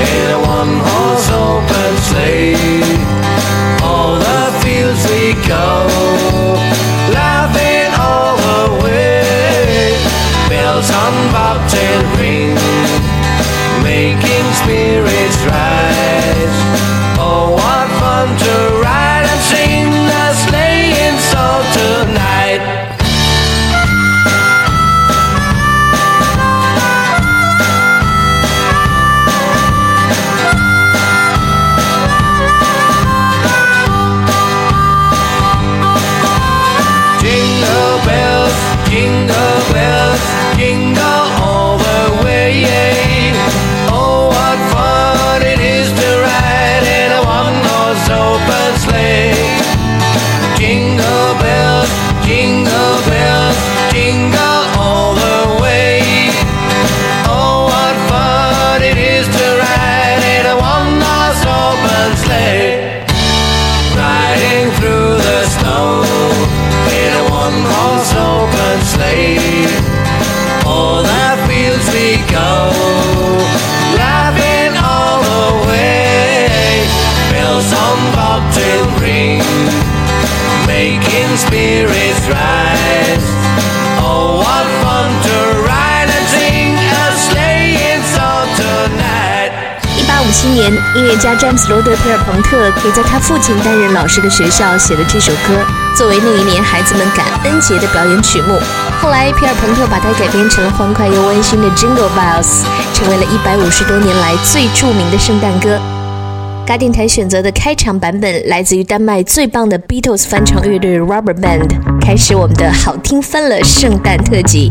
in 家詹姆斯·罗德·皮尔朋特给在他父亲担任老师的学校写了这首歌，作为那一年孩子们感恩节的表演曲目。后来，皮尔朋特把它改编成了欢快又温馨的《Jingle Bells》，成为了一百五十多年来最著名的圣诞歌。嘎电台选择的开场版本来自于丹麦最棒的 Beatles 翻唱乐队 Rubber Band，开始我们的好听翻了圣诞特辑。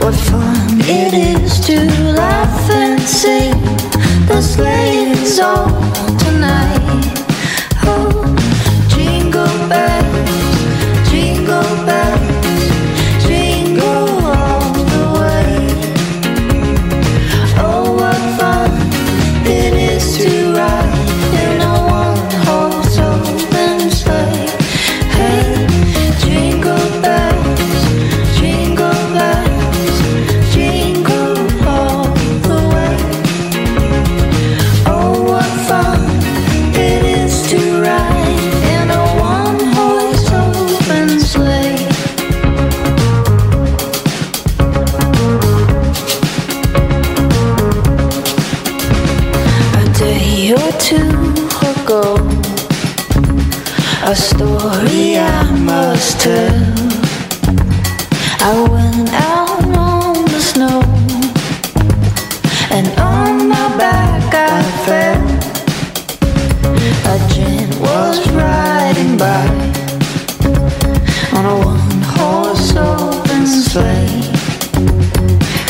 What fun it is to laugh and sing the sleighing song tonight. Oh, jingle bells,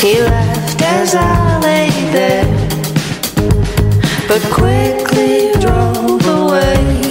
He laughed as I lay there but quickly drove away.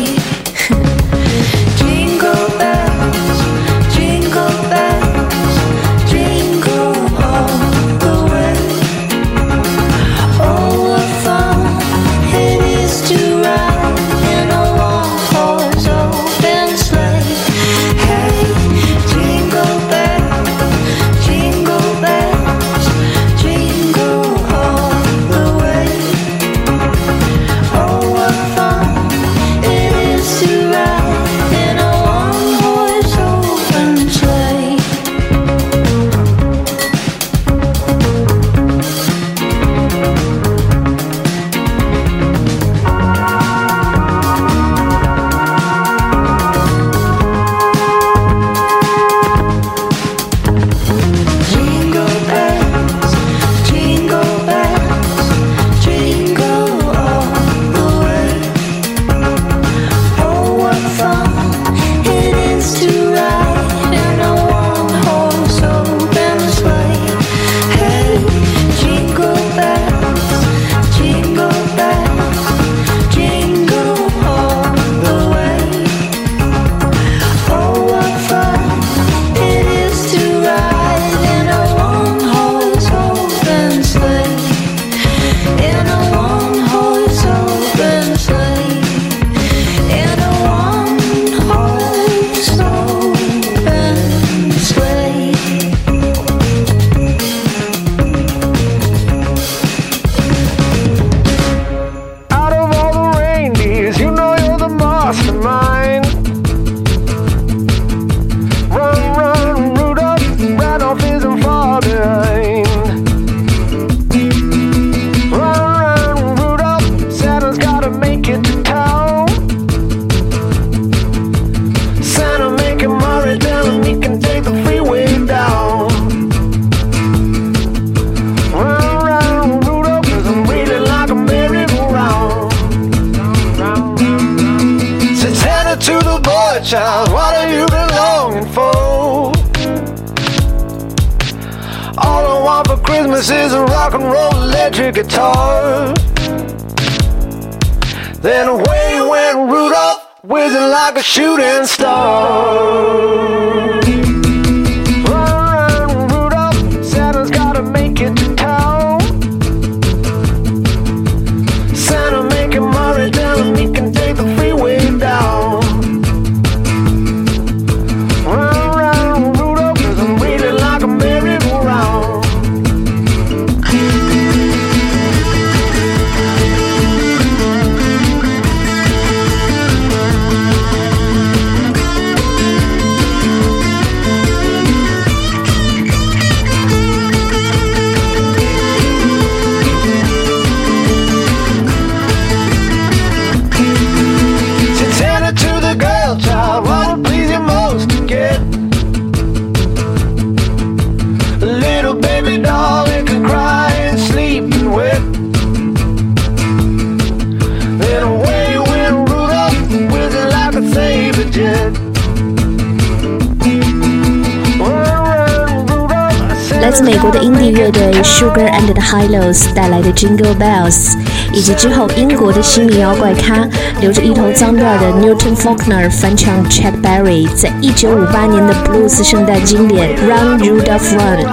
Sugar and the Highlows 带来的 Jingle Bells，以及之后英国的新民谣怪咖留着一头脏辫的 Newton Faulkner 翻唱 Chet Berry 在1958年的 blues 圣诞经典 Run Rudolph Run。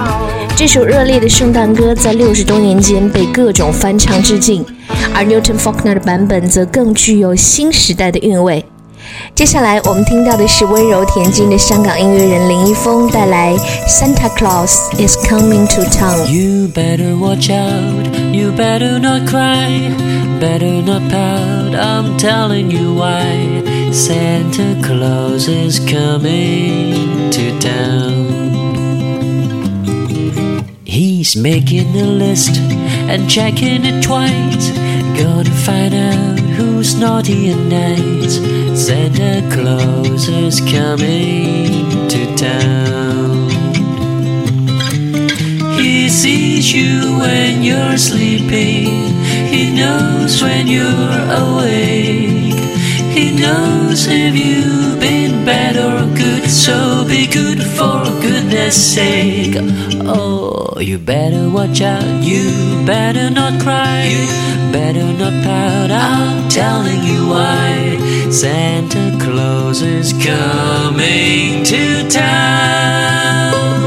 这首热烈的圣诞歌在六十多年间被各种翻唱致敬，而 Newton Faulkner 的版本则更具有新时代的韵味。接下来我们听到的是温柔恬静的香港音乐人林一峰带来《Santa Claus is Coming to Town》。 You better watch out, you better not cry, better not pout, I'm telling you why. Santa Claus is coming to town. He's making a list and checking it twice. Gonna find out who's naughty and nice. Santa Claus is coming to town. He sees you when you're sleeping. He knows when you're awake. He knows if you've been bad or good. So be good for goodness sake. Oh, you better watch out. You better not cry. You better not pout. I'm telling you why. Santa Claus is coming to town.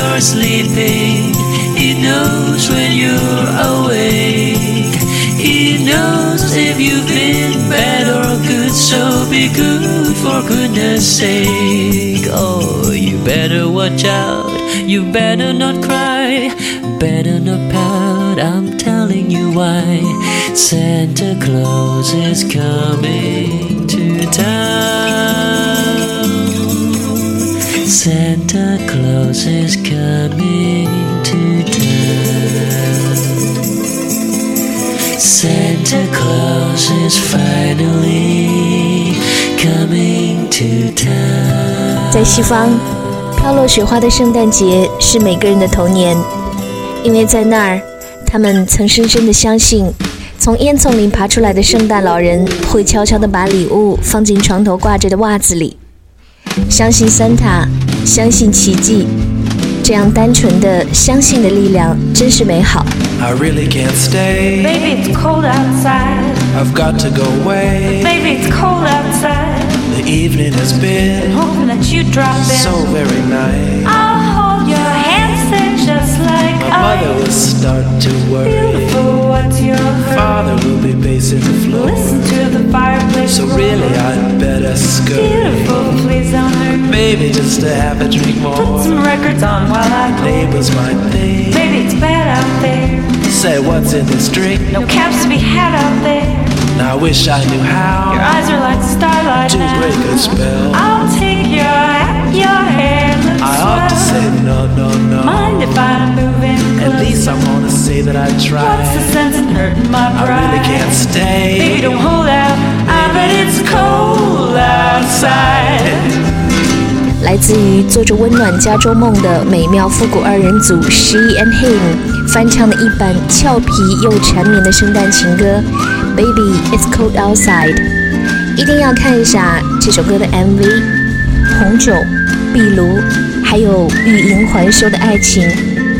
You're sleeping. He knows when you're awake. He knows if you've been bad or good. So be good for goodness sake. Oh, you better watch out. You better not cry. Better not pout. I'm telling you why. Santa Claus is coming to town. Santa Claus is coming to town. Santa Claus is finally coming to town. 在西方，飘落雪花的圣诞节是每个人的童年，因为在那儿，他们曾深深的相信，从烟囱里爬出来的圣诞老人会悄悄的把礼物放进床头挂着的袜子里，相信 Santa，相信奇迹。这样单纯的相信的力量真是美好。 I really can't stay. Baby, it's cold outside. I've got to go away. Baby, it's cold outside. The evening has been Hoping that you drop in. so very nice. I'll hold your hand, say just like My mother will ice. start to worry. Beautiful, what's your hurry? Father will be pacing the floor. Listen to the fireplace. So roar. really, I'd better scurry. Beautiful, Maybe just to have a drink more. Put some records on while I go. Neighbors might think. Maybe it's bad out there. Say what's in this drink. No caps to be had out there. Now I wish I knew how. Your eyes are like starlight to now. break a spell. I'll take your hat, your hair looks I ought to say no, no, no. Mind if I'm moving At least I closer? wanna say that I tried. What's the sense in hurting my pride? I really can't Baby, stay. don't hold out. I bet it's cold outside. 来自于做着温暖加州梦的美妙复古二人组 She and Him 翻唱的一版俏皮又缠绵的圣诞情歌《Baby It's Cold Outside》，一定要看一下这首歌的 MV。红酒、壁炉，还有欲迎还休的爱情，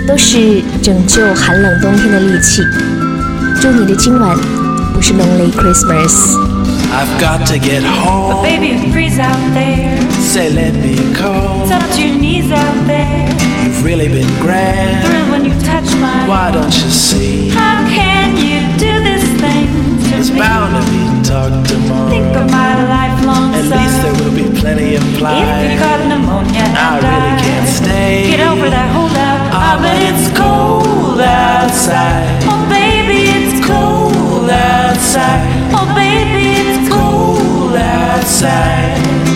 都是拯救寒冷冬天的利器。祝你的今晚不是 Lonely Christmas。I've got to get home. But Baby, it's freeze out there. Say, let me call. It's up to your knees out there. You've really been grand. Thrill when you touch my. Why don't you see? How can you do this thing to It's me? bound to be talk Think of my lifelong At least there will be plenty of plight. If you caught pneumonia and I really can't stay. Get over that holdout. Ah, but it's cold outside. Oh, baby, it's Cold outside. Oh, baby, outside.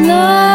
Lights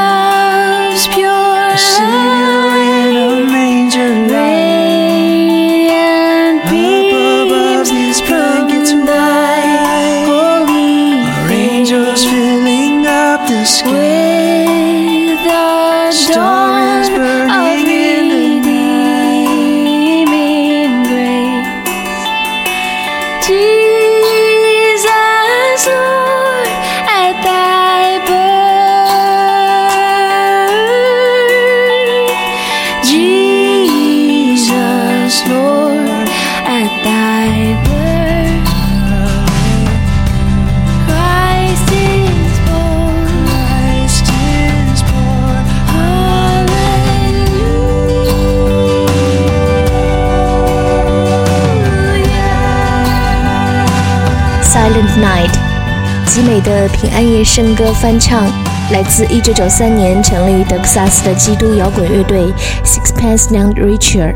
极美的平安夜圣歌翻唱，来自1993年成立于德克萨斯的基督摇滚乐队 Sixpence None Richer。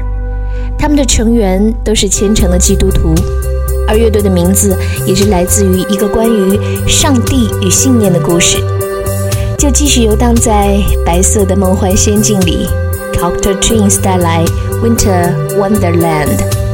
他们的成员都是虔诚的基督徒，而乐队的名字也是来自于一个关于上帝与信念的故事。就继续游荡在白色的梦幻仙境里，Cocteau Twins 带来 Winter Wonderland。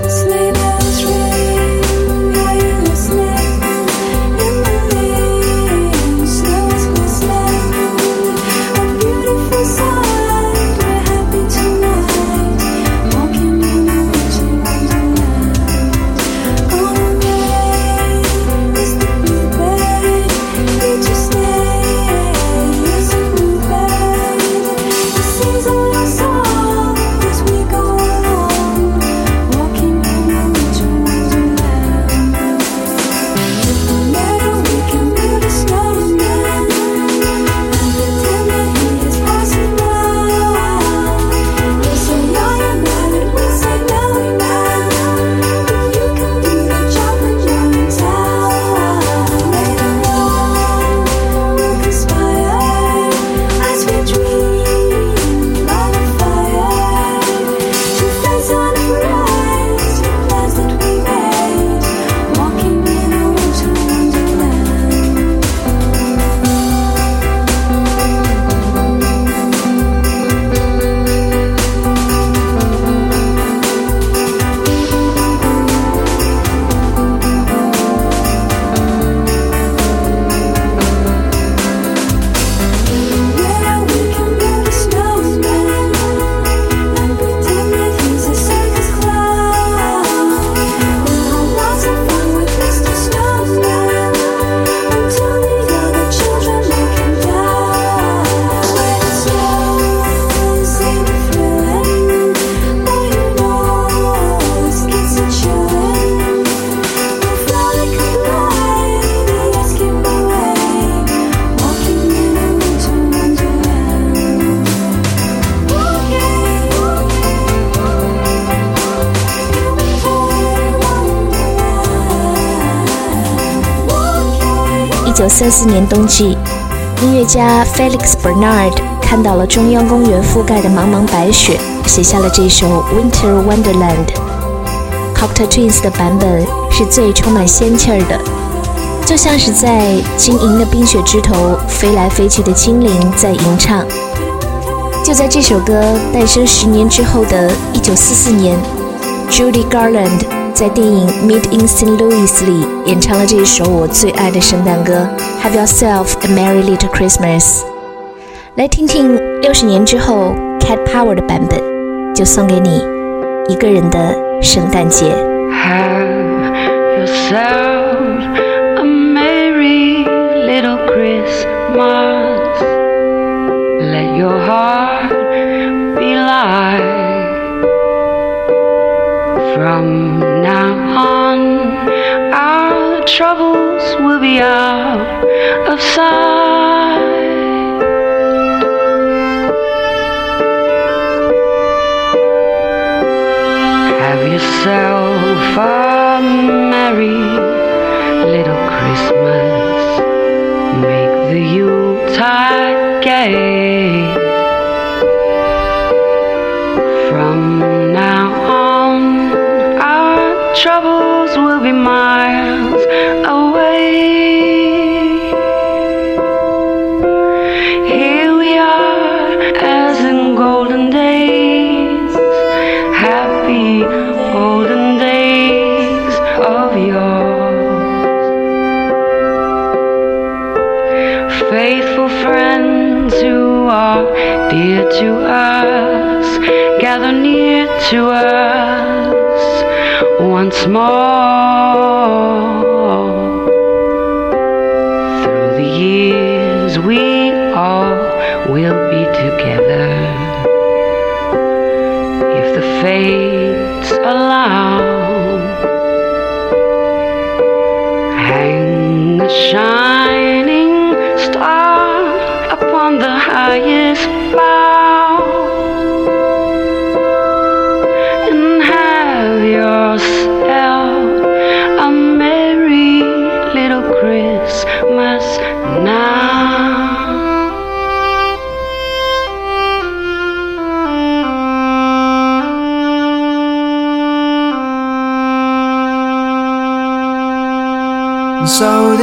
一九三四年冬季，音乐家 Felix Bernard 看到了中央公园覆盖的茫茫白雪，写下了这首《Winter Wonderland》。Cocteau Twins 的版本是最充满仙气儿的，就像是在晶莹的冰雪枝头飞来飞去的精灵在吟唱。就在这首歌诞生十年之后的1944年，Judy Garland 在电影《Meet in St. Louis》里演唱了这首我最爱的圣诞歌《Have Yourself a Merry Little Christmas》。来听听六十年之后 Cat Power 的版本，就送给你一个人的圣诞节。 Have yourself a merry little Christmas. Let your heart be light. From now on, our troubles will be out of sight. Have yourself a merry little Christmas. Make the Yuletide gay. Dear to us, gather near to us once more.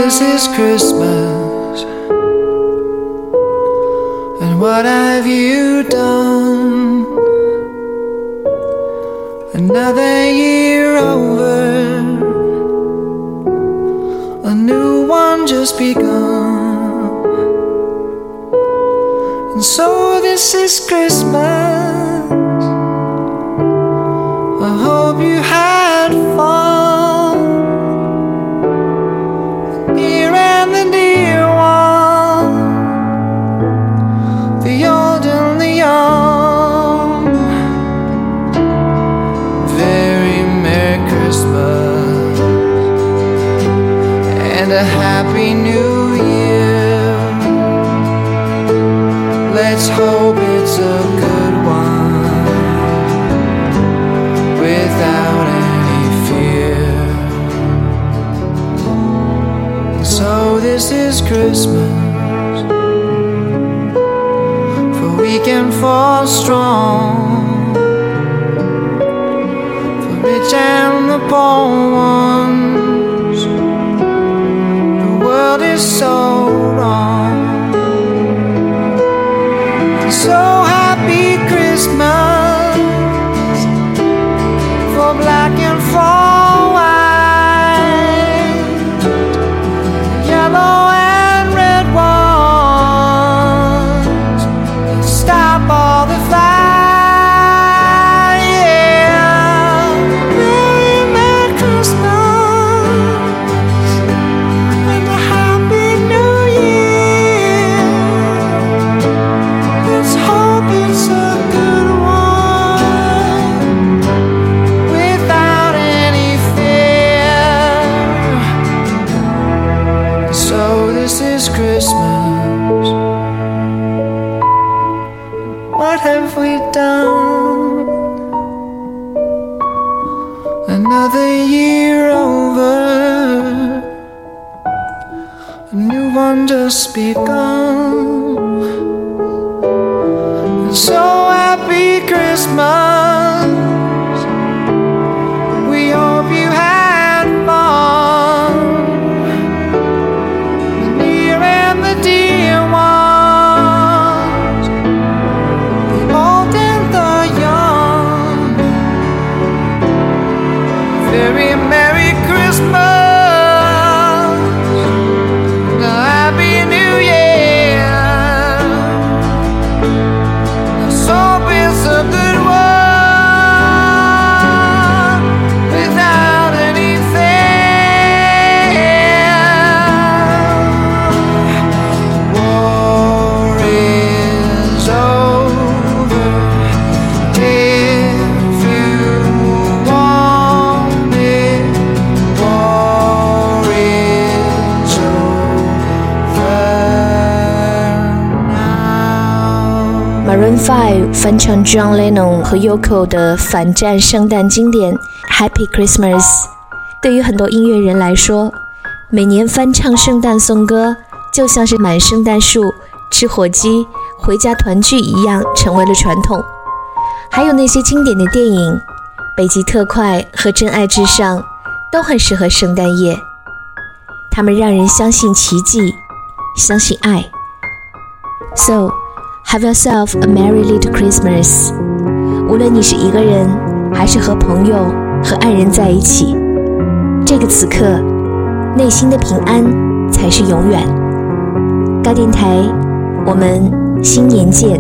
This is Christmas. And what have you done? Another year over, a new one just begun. And so this is Christmas. This is Christmas, for we can fall strong, for rich and the poor ones. The world is so just begun. 翻唱 John Lennon 和 Yoko 的反战圣诞经典《Happy Christmas》。对于很多音乐人来说，每年翻唱圣诞颂歌，就像是买圣诞树、吃火鸡、回家团聚一样，成为了传统。还有那些经典的电影，《北极特快》和《真爱至上》，都很适合圣诞夜。它们让人相信奇迹，相信爱。So, have yourself a merry little Christmas。无论你是一个人，还是和朋友、和爱人在一起，这个此刻，内心的平安才是永远。高电台，我们新年见。